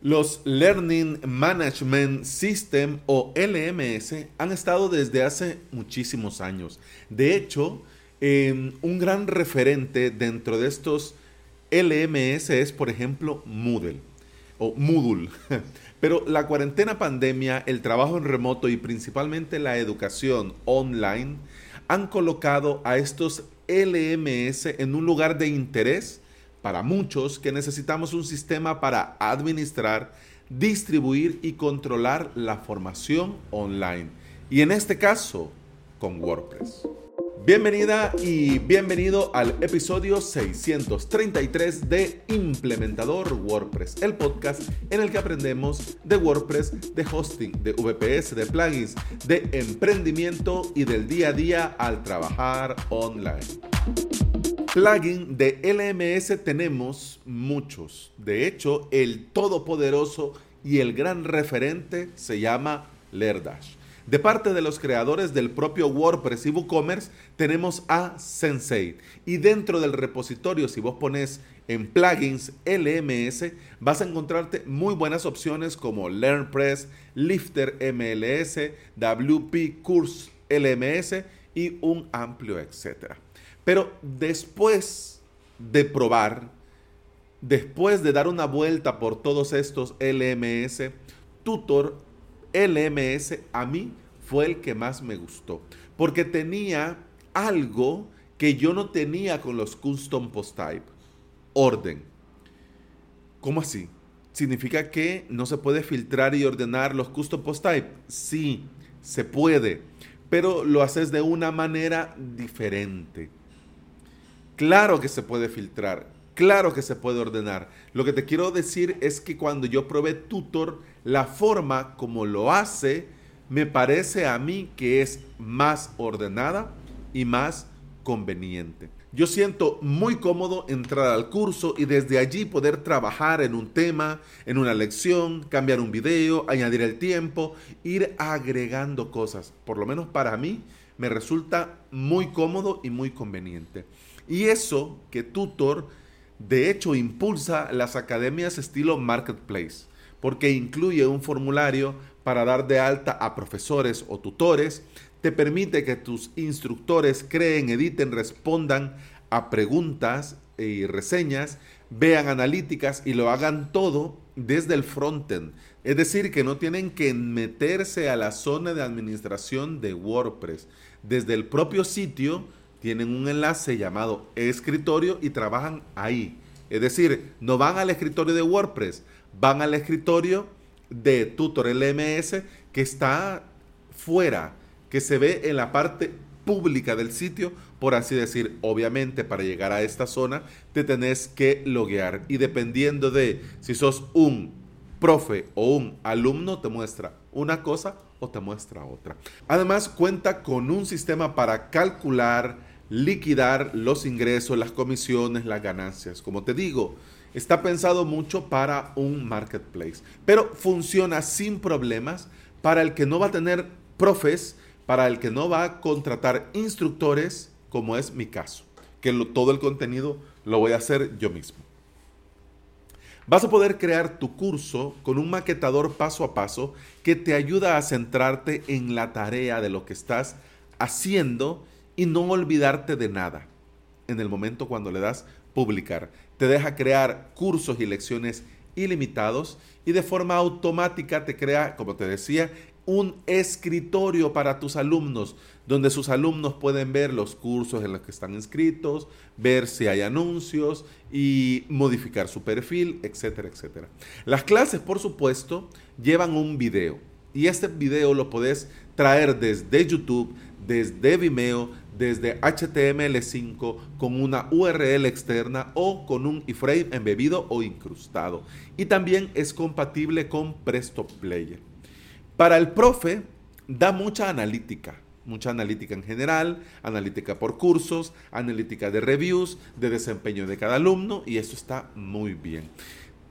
Los Learning Management System o LMS han estado desde hace muchísimos años. De hecho, un gran referente dentro de estos LMS es, por ejemplo, Moodle o Moodle. Pero la cuarentena pandemia, el trabajo en remoto y principalmente la educación online han colocado a estos LMS en un lugar de interés para muchos que necesitamos un sistema para administrar, distribuir y controlar la formación online. Y en este caso, con WordPress. Bienvenida y bienvenido al episodio 633 de Implementador WordPress, el podcast en el que aprendemos de WordPress, de hosting, de VPS, de plugins, de emprendimiento y del día a día al trabajar online. Plugin de LMS tenemos muchos. De hecho, el todopoderoso y el gran referente se llama Lerdash. De parte de los creadores del propio WordPress y WooCommerce tenemos a Sensei. Y dentro del repositorio, si vos pones en plugins LMS, vas a encontrarte muy buenas opciones como LearnPress, Lifter MLS, WP Course LMS y un amplio etcétera. Pero después de probar, después de dar una vuelta por todos estos LMS, Tutor LMS a mí fue el que más me gustó, porque tenía algo que yo no tenía con los custom post type, orden. ¿Cómo así? ¿Significa que no se puede filtrar y ordenar los custom post type? Sí, se puede, pero lo haces de una manera diferente. Claro que se puede filtrar, claro que se puede ordenar. Lo que te quiero decir es que cuando yo probé Tutor, la forma como lo hace me parece a mí que es más ordenada y más conveniente. Yo siento muy cómodo entrar al curso y desde allí poder trabajar en un tema, en una lección, cambiar un video, añadir el tiempo, ir agregando cosas. Por lo menos para mí me resulta muy cómodo y muy conveniente. Y eso que Tutor de hecho impulsa las academias estilo Marketplace porque incluye un formulario para dar de alta a profesores o tutores, te permite que tus instructores creen, editen, respondan a preguntas y reseñas, vean analíticas y lo hagan todo desde el frontend. Es decir, que no tienen que meterse a la zona de administración de WordPress. Desde el propio sitio tienen un enlace llamado escritorio y trabajan ahí. Es decir, no van al escritorio de WordPress, van al escritorio de Tutor LMS que está fuera, que se ve en la parte pública del sitio, por así decir. Obviamente, para llegar a esta zona, te tenés que loguear. Y dependiendo de si sos un profe o un alumno, te muestra una cosa o te muestra otra. Además, cuenta con un sistema para calcular, liquidar los ingresos, las comisiones, las ganancias. Como te digo, Está pensado mucho para un marketplace, pero funciona sin problemas para el que no va a tener profes, para el que no va a contratar instructores, como es mi caso, que todo el contenido lo voy a hacer yo mismo. Vas a poder crear tu curso con un maquetador paso a paso que te ayuda a centrarte en la tarea de lo que estás haciendo y no olvidarte de nada en el momento cuando le das publicar. Te deja crear cursos y lecciones ilimitados y de forma automática te crea, como te decía, un escritorio para tus alumnos, donde sus alumnos pueden ver los cursos en los que están inscritos, ver si hay anuncios y modificar su perfil, etcétera, etcétera. Las clases, por supuesto, llevan un video y este video lo puedes traer desde YouTube, desde Vimeo, desde HTML5 con una URL externa o con un iframe embebido o incrustado. Y también es compatible con Presto Player. Para el profe, da mucha analítica, mucha analítica en general, analítica por cursos, analítica de reviews, de desempeño de cada alumno y eso está muy bien.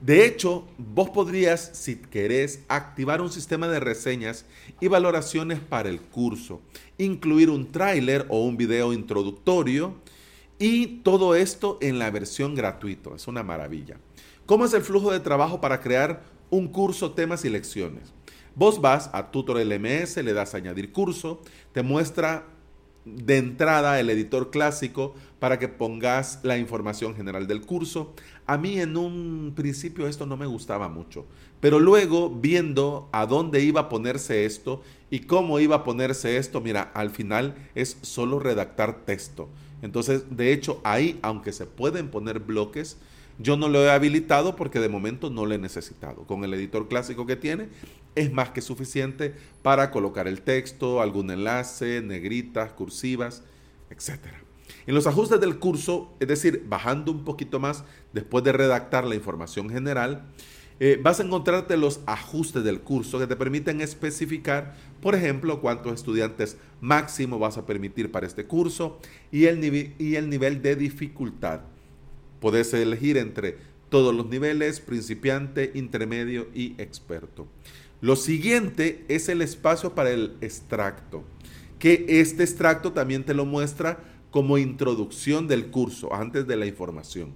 De hecho, vos podrías, si querés, activar un sistema de reseñas y valoraciones para el curso, incluir un tráiler o un video introductorio y todo esto en la versión gratuita. Es una maravilla. ¿Cómo es el flujo de trabajo para crear un curso, temas y lecciones. Vos vas a Tutor LMS, le das añadir curso, te muestra de entrada el editor clásico para que pongas la información general del curso. A mí en un principio esto no me gustaba mucho, pero luego viendo a dónde iba a ponerse esto y cómo iba a ponerse esto, mira, al final es solo redactar texto. Entonces, de hecho, ahí, aunque se pueden poner bloques, yo no lo he habilitado porque de momento no lo he necesitado. Con el editor clásico que tiene es más que suficiente para colocar el texto, algún enlace, negritas, cursivas, etc. En los ajustes del curso, es decir, bajando un poquito más después de redactar la información general, eh, vas a encontrarte los ajustes del curso que te permiten especificar, por ejemplo, cuántos estudiantes máximo vas a permitir para este curso y el, y el nivel de dificultad. Puedes elegir entre todos los niveles, principiante, intermedio y experto. Lo siguiente es el espacio para el extracto, que este extracto también te lo muestra como introducción del curso, antes de la información.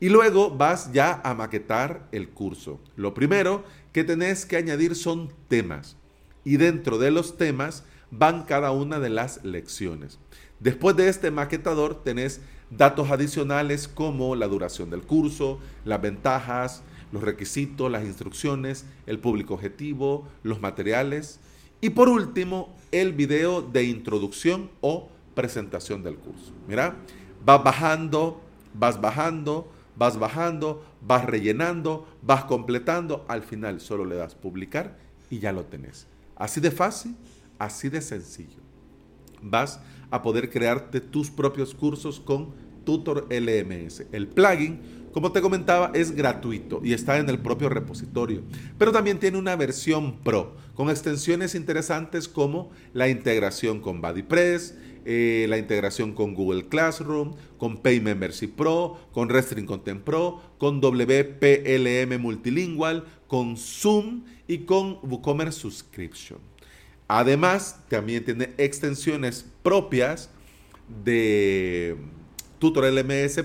Y luego vas ya a maquetar el curso. Lo primero que tenés que añadir son temas. Y dentro de los temas van cada una de las lecciones. Después de este maquetador tenés datos adicionales como la duración del curso, las ventajas, los requisitos, las instrucciones, el público objetivo, los materiales y por último el video de introducción o presentación del curso. Mira, vas bajando, vas bajando, vas bajando, vas rellenando, vas completando, al final solo le das publicar y ya lo tenés. Así de fácil, así de sencillo. Vas a poder crearte tus propios cursos con Tutor LMS. El plugin, como te comentaba, es gratuito y está en el propio repositorio, pero también tiene una versión pro con extensiones interesantes como la integración con BuddyPress, eh, la integración con Google Classroom, con Pay Membership Pro, con Restring Content Pro, con WPLM Multilingual, con Zoom y con WooCommerce Subscription. Además, también tiene extensiones propias de Tutor LMS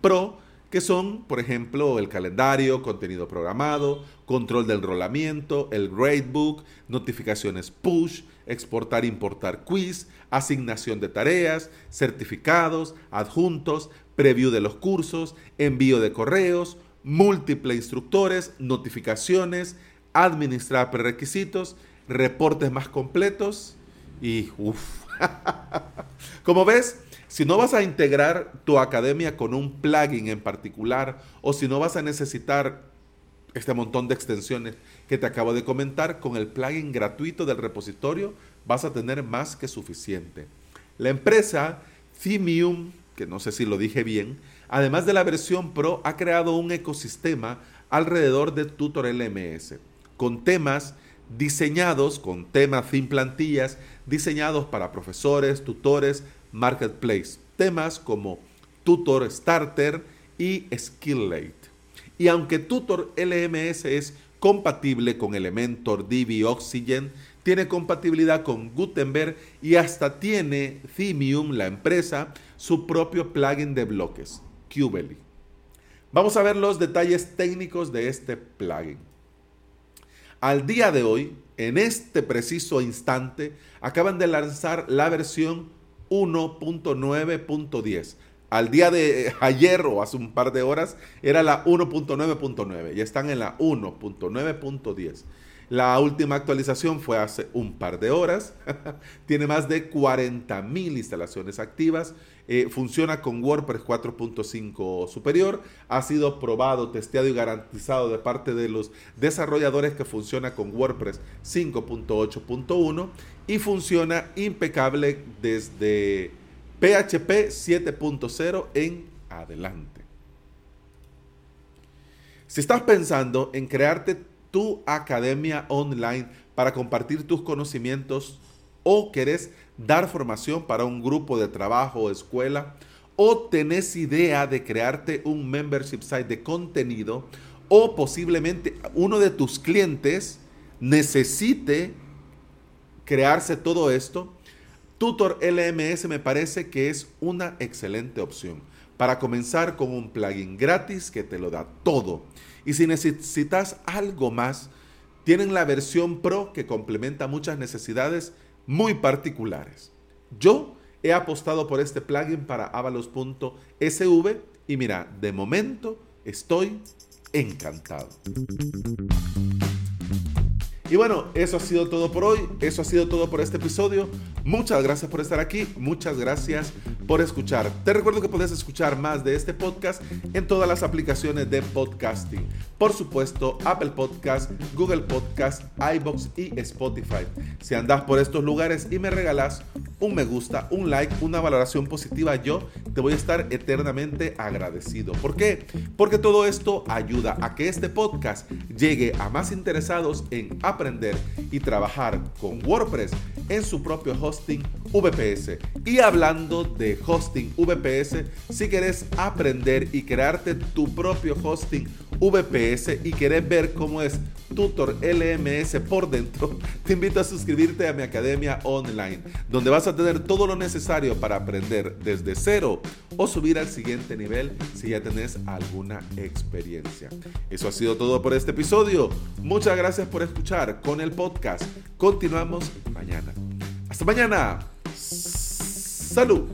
Pro, que son, por ejemplo, el calendario, contenido programado, control del rolamiento, el gradebook, notificaciones push, exportar importar quiz, asignación de tareas, certificados, adjuntos, preview de los cursos, envío de correos, múltiples instructores, notificaciones, administrar prerequisitos, reportes más completos y uff. Como ves, si no vas a integrar tu academia con un plugin en particular o si no vas a necesitar este montón de extensiones que te acabo de comentar, con el plugin gratuito del repositorio vas a tener más que suficiente. La empresa Themium, que no sé si lo dije bien, además de la versión Pro, ha creado un ecosistema alrededor de Tutor LMS, con temas diseñados, con temas sin plantillas, diseñados para profesores, tutores, marketplace, temas como Tutor Starter y Skillate. Y aunque Tutor LMS es compatible con Elementor, Divi, Oxygen, tiene compatibilidad con Gutenberg y hasta tiene Themium, la empresa, su propio plugin de bloques, Qbely. Vamos a ver los detalles técnicos de este plugin. Al día de hoy, en este preciso instante, acaban de lanzar la versión 1.9.10. Al día de ayer o hace un par de horas era la 1.9.9 y están en la 1.9.10. La última actualización fue hace un par de horas. Tiene más de 40.000 instalaciones activas. Eh, funciona con WordPress 4.5 superior. Ha sido probado, testeado y garantizado de parte de los desarrolladores que funciona con WordPress 5.8.1 y funciona impecable desde PHP 7.0 en adelante. Si estás pensando en crearte tu academia online para compartir tus conocimientos o querés dar formación para un grupo de trabajo o escuela o tenés idea de crearte un membership site de contenido o posiblemente uno de tus clientes necesite crearse todo esto, Tutor LMS me parece que es una excelente opción. Para comenzar con un plugin gratis que te lo da todo Y si necesitas algo más, tienen la versión Pro que complementa muchas necesidades muy particulares. Yo he apostado por este plugin para avalos.sv y mira, de momento estoy encantado. Y bueno, eso ha sido todo por hoy, eso ha sido todo por este episodio. Muchas gracias por estar aquí, muchas gracias por escuchar. Te recuerdo que puedes escuchar más de este podcast en todas las aplicaciones de podcasting. Por supuesto, Apple Podcast, Google Podcast, iBox y Spotify. Si andas por estos lugares y me regalas un me gusta, un like, una valoración positiva, yo te voy a estar eternamente agradecido. ¿Por qué? Porque todo esto ayuda a que este podcast llegue a más interesados en aprender y trabajar con WordPress en su propio hosting VPS. Y hablando de hosting VPS, si quieres aprender y crearte tu propio hosting VPS y querés ver cómo es Tutor LMS por dentro, te invito a suscribirte a mi academia online, donde vas a tener todo lo necesario para aprender desde cero o subir al siguiente nivel si ya tenés alguna experiencia. Eso ha sido todo por este episodio. Muchas gracias por escuchar con el podcast. Continuamos mañana. Hasta mañana. Salud.